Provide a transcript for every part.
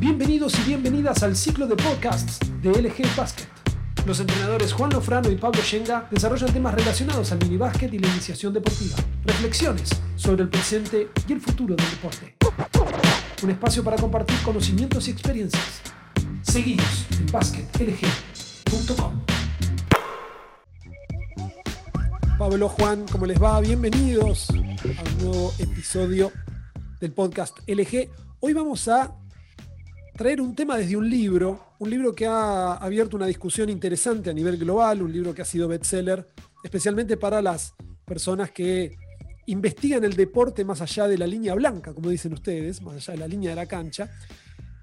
Bienvenidos y bienvenidas al ciclo de podcasts de LG Basket. Los entrenadores Juan Lofrano y Pablo Shenga desarrollan temas relacionados al minibásquet y la iniciación deportiva. Reflexiones sobre el presente y el futuro del deporte. Un espacio para compartir conocimientos y experiencias. Seguidos en basketlg.com. Pablo, Juan, ¿cómo les va? Bienvenidos a un nuevo episodio del podcast LG. Hoy vamos a traer un tema desde un libro, un libro que ha abierto una discusión interesante a nivel global, un libro que ha sido bestseller, especialmente para las personas que investigan el deporte más allá de la línea blanca, como dicen ustedes, más allá de la línea de la cancha.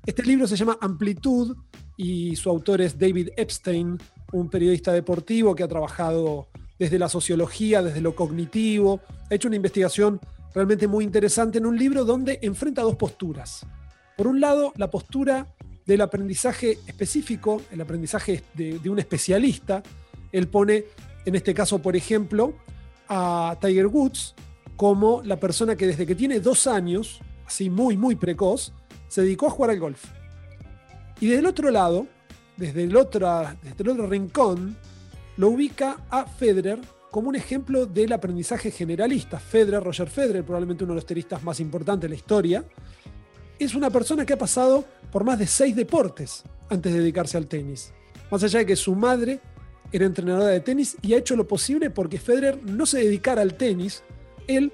Este libro se llama Amplitud y su autor es David Epstein, un periodista deportivo que ha trabajado desde la sociología, desde lo cognitivo, ha hecho una investigación realmente muy interesante en un libro donde enfrenta dos posturas. Por un lado, la postura del aprendizaje específico, el aprendizaje de, un especialista. Él pone, en este caso, por ejemplo, a Tiger Woods como la persona que desde que tiene dos años, así muy, muy precoz, se dedicó a jugar al golf. Y desde el otro lado, desde el otro, desde el otro rincón, lo ubica a Federer como un ejemplo del aprendizaje generalista. Federer, Roger Federer, probablemente uno de los tenistas más importantes de la historia, es una persona que ha pasado por más de seis deportes antes de dedicarse al tenis. Más allá de que su madre era entrenadora de tenis y ha hecho lo posible porque Federer no se dedicara al tenis. Él,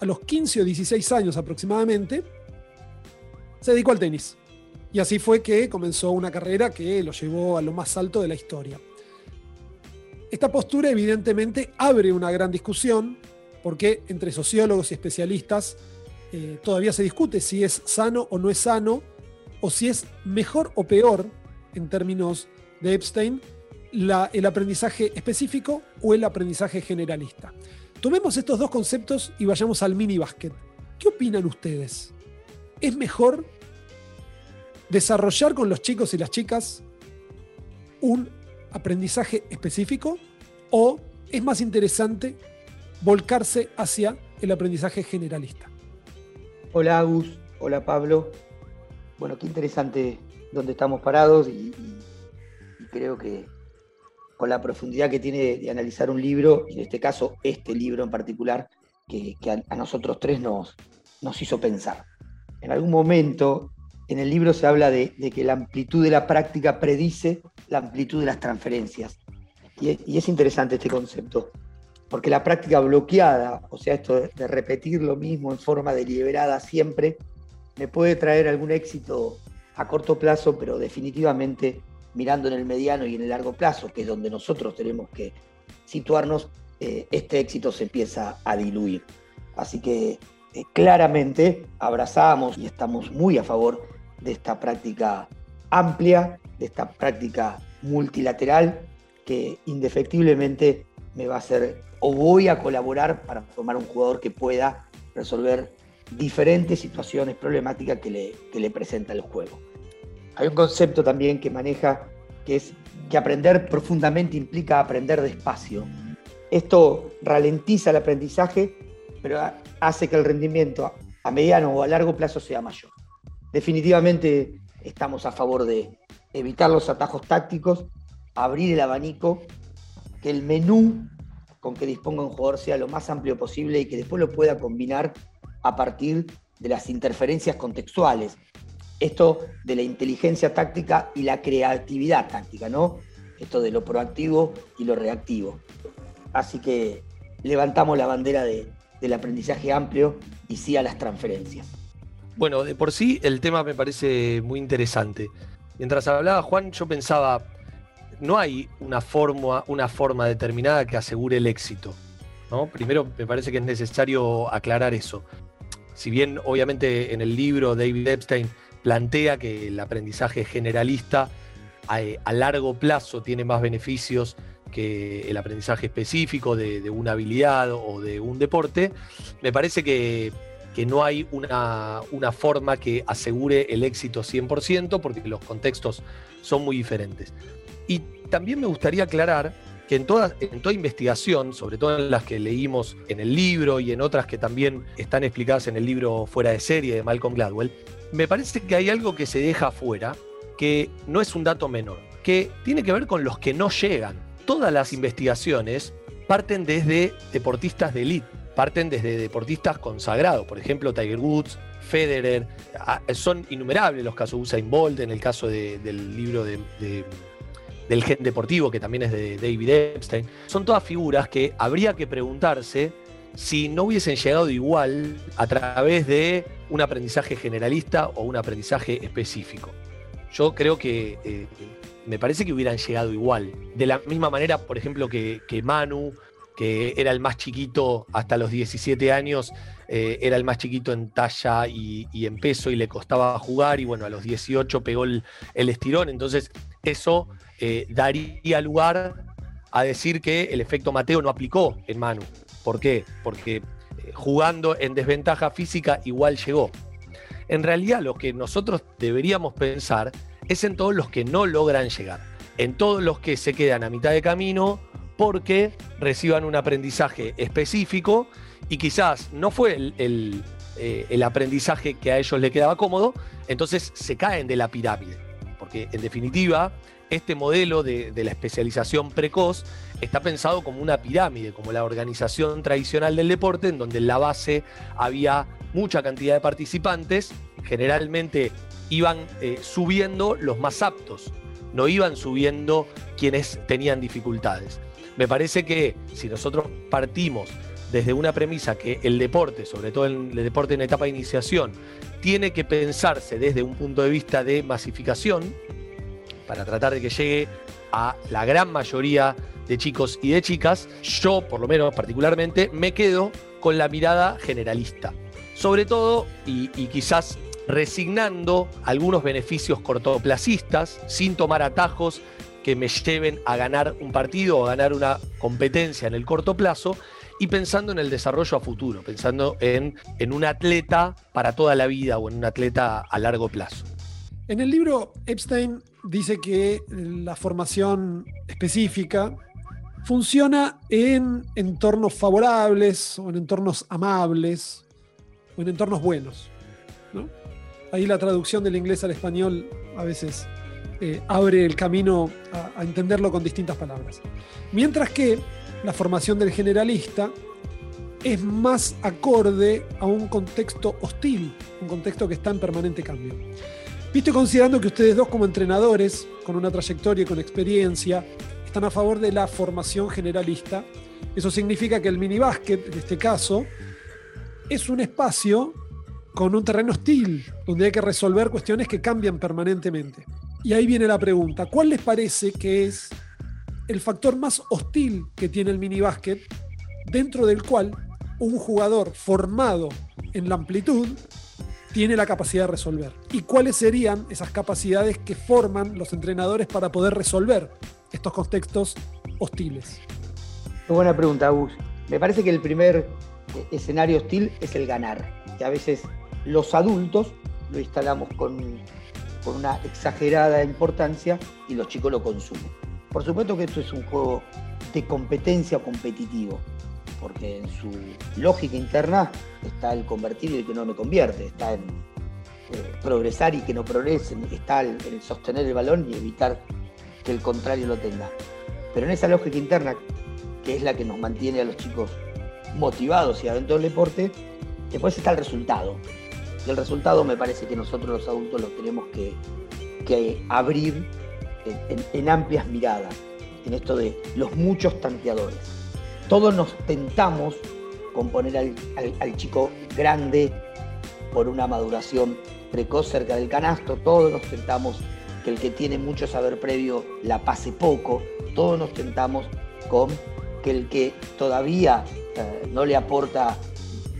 a los 15 o 16 años aproximadamente, se dedicó al tenis. Y así fue que comenzó una carrera que lo llevó a lo más alto de la historia. Esta postura evidentemente abre una gran discusión porque entre sociólogos y especialistas eh, todavía se discute si es sano o no es sano, o si es mejor o peor, en términos de Epstein, el aprendizaje específico o el aprendizaje generalista. Tomemos estos dos conceptos y vayamos al mini básquet. ¿Qué opinan ustedes? ¿Es mejor desarrollar con los chicos y las chicas un aprendizaje específico o es más interesante volcarse hacia el aprendizaje generalista? Hola Agus, hola Pablo. Bueno, qué interesante donde estamos parados y, creo que con la profundidad que tiene de analizar un libro, y en este caso este libro en particular, que, a, nosotros tres nos, nos hizo pensar. En algún momento en el libro se habla de, que la amplitud de la práctica predice la amplitud de las transferencias. y es interesante este concepto porque la práctica bloqueada, o sea, esto de, repetir lo mismo en forma deliberada siempre, me puede traer algún éxito a corto plazo, pero definitivamente mirando en el mediano y en el largo plazo, que es donde nosotros tenemos que situarnos, eh, este éxito se empieza a diluir. Así que eh, claramente abrazamos y estamos muy a favor de esta práctica amplia, de esta práctica multilateral, que indefectiblemente me va a hacer o voy a colaborar para formar un jugador que pueda resolver diferentes situaciones problemáticas que le, le presenta el juego. Hay un concepto también que maneja que es que aprender profundamente implica aprender despacio. Esto ralentiza el aprendizaje, pero hace que el rendimiento a mediano o a largo plazo sea mayor. Definitivamente estamos a favor de evitar los atajos tácticos, abrir el abanico, que el menú con que disponga un jugador sea lo más amplio posible y que después lo pueda combinar a partir de las interferencias contextuales. Esto de la inteligencia táctica y la creatividad táctica, ¿no? Esto de lo proactivo y lo reactivo. Así que levantamos la bandera del aprendizaje amplio y sí a las transferencias. Bueno, de por sí el tema me parece muy interesante. Mientras hablaba Juan, yo pensaba, no hay una forma, una forma determinada que asegure el éxito. ¿no? Primero, me parece que es necesario aclarar eso. Si bien, obviamente, en el libro David Epstein plantea que el aprendizaje generalista a, largo plazo tiene más beneficios que el aprendizaje específico de, una habilidad o de un deporte, me parece que, no hay una, una, forma que asegure el éxito 100% porque los contextos son muy diferentes. Y también me gustaría aclarar que en toda, en toda investigación, sobre todo en las que leímos en el libro y en otras que también están explicadas en el libro Fuera de serie de Malcolm Gladwell, me parece que hay algo que se deja afuera, que no es un dato menor, que tiene que ver con los que no llegan. Todas las investigaciones parten desde deportistas de élite, parten desde deportistas consagrados, por ejemplo Tiger Woods, Federer, son innumerables los casos Usain Bolt, en el caso del libro de del gen deportivo, que también es de David Epstein. Son todas figuras que habría que preguntarse si no hubiesen llegado igual a través de un aprendizaje generalista o un aprendizaje específico. Yo creo que eh, me parece que hubieran llegado igual. De la misma manera, por ejemplo, que, Manu, que era el más chiquito hasta los 17 años, eh, era el más chiquito en talla y, en peso y le costaba jugar y bueno, a los 18 pegó el estirón. Entonces, eso eh, daría lugar a decir que el efecto Mateo no aplicó en Manu. ¿Por qué? Porque eh, jugando en desventaja física igual llegó. En realidad lo que nosotros deberíamos pensar es en todos los que no logran llegar, en todos los que se quedan a mitad de camino porque reciban un aprendizaje específico y quizás no fue el, eh, aprendizaje que a ellos les quedaba cómodo, entonces se caen de la pirámide. Porque en definitiva, este modelo de, la especialización precoz está pensado como una pirámide, como la organización tradicional del deporte, en donde en la base había mucha cantidad de participantes, generalmente iban eh, subiendo los más aptos, no iban subiendo quienes tenían dificultades. Me parece que si nosotros partimos desde una premisa que el deporte, sobre todo el deporte en etapa de iniciación, tiene que pensarse desde un punto de vista de masificación, para tratar de que llegue a la gran mayoría de chicos y de chicas, yo por lo menos particularmente me quedo con la mirada generalista. Sobre todo, y, quizás resignando algunos beneficios cortoplacistas, sin tomar atajos que me lleven a ganar un partido o a ganar una competencia en el corto plazo, y pensando en el desarrollo a futuro, pensando en, en un atleta para toda la vida o en un atleta a largo plazo. En el libro, Epstein dice que la formación específica funciona en entornos favorables o en entornos amables o en entornos buenos. Ahí la traducción del inglés al español a veces eh, abre el camino a, entenderlo con distintas palabras. Mientras que la formación del generalista es más acorde a un contexto hostil, un contexto que está en permanente cambio. Visto considerando que ustedes dos como entrenadores, con una trayectoria y con experiencia, están a favor de la formación generalista, eso significa que el minibásquet, en este caso, es un espacio con un terreno hostil, donde hay que resolver cuestiones que cambian permanentemente. Y ahí viene la pregunta, ¿cuál les parece que es el factor más hostil que tiene el minibásquet, dentro del cual un jugador formado en la amplitud tiene la capacidad de resolver. ¿Y cuáles serían esas capacidades que forman los entrenadores para poder resolver estos contextos hostiles? Qué buena pregunta, Gus. Me parece que el primer escenario hostil es el ganar, que a veces los adultos lo instalamos con, con una exagerada importancia y los chicos lo consumen. Por supuesto que esto es un juego de competencia competitivo, porque en su lógica interna está el convertir y el que no me convierte, está en eh, progresar y que no progrese, está el, sostener el balón y evitar que el contrario lo tenga. Pero en esa lógica interna, que es la que nos mantiene a los chicos motivados y adentro del deporte, después está el resultado. El resultado me parece que nosotros los adultos lo tenemos que, abrir en amplias miradas, en esto de los muchos tanteadores. Todos nos tentamos con poner al, chico grande por una maduración precoz cerca del canasto, todos nos tentamos que el que tiene mucho saber previo la pase poco, todos nos tentamos con que el que todavía eh, no le aporta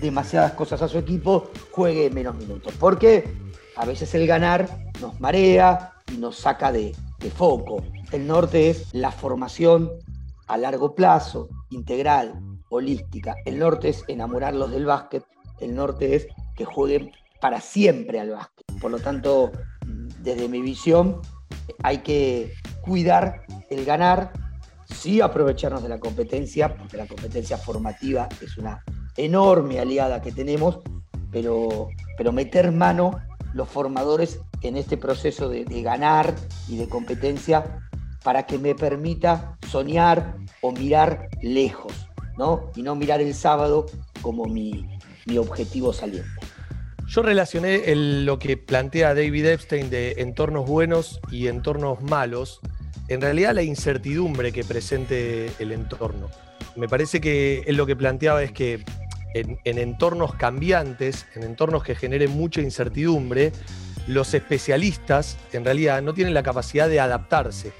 demasiadas cosas a su equipo juegue menos minutos. Porque a veces el ganar nos marea y nos saca de foco. El norte es la formación a largo plazo, integral, holística. El norte es enamorarlos del básquet, el norte es que jueguen para siempre al básquet. Por lo tanto, desde mi visión, hay que cuidar el ganar sí aprovecharnos de la competencia, porque la competencia formativa es una enorme aliada que tenemos, pero, pero meter mano los formadores en este proceso de, ganar y de competencia para que me permita soñar o mirar lejos, ¿no? Y no mirar el sábado como mi, objetivo saliente. Yo relacioné lo que plantea David Epstein de entornos buenos y entornos malos, en realidad la incertidumbre que presente el entorno. Me parece que él lo que planteaba es que en, entornos cambiantes, en entornos que generen mucha incertidumbre, los especialistas en realidad no tienen la capacidad de adaptarse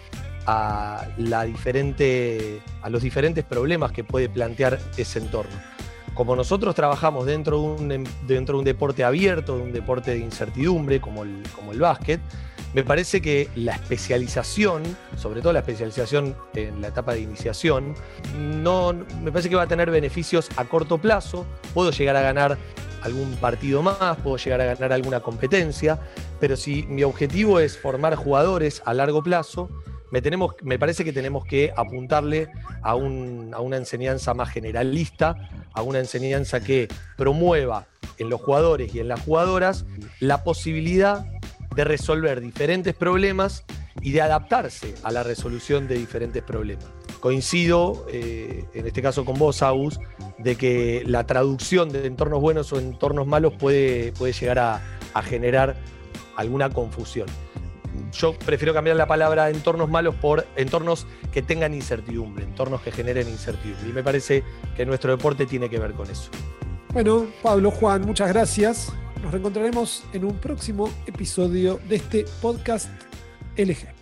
a, la diferente, a los diferentes problemas que puede plantear ese entorno. Como nosotros trabajamos dentro de un, dentro de un deporte abierto, de un deporte de incertidumbre como el, como el básquet, me parece que la especialización, sobre todo la especialización en la etapa de iniciación, no, me parece que va a tener beneficios a corto plazo. Puedo llegar a ganar algún partido más, puedo llegar a ganar alguna competencia, pero si mi objetivo es formar jugadores a largo plazo, me, tenemos, me parece que tenemos que apuntarle a, a una enseñanza más generalista, a una enseñanza que promueva en los jugadores y en las jugadoras la posibilidad de resolver diferentes problemas y de adaptarse a la resolución de diferentes problemas. Coincido, eh, en este caso con vos, Agus, de que la traducción de entornos buenos o entornos malos puede, puede llegar a, generar alguna confusión. Yo prefiero cambiar la palabra entornos malos por entornos que tengan incertidumbre, entornos que generen incertidumbre. Y me parece que nuestro deporte tiene que ver con eso. Bueno, Pablo, Juan, muchas gracias. Nos reencontraremos en un próximo episodio de este podcast LG.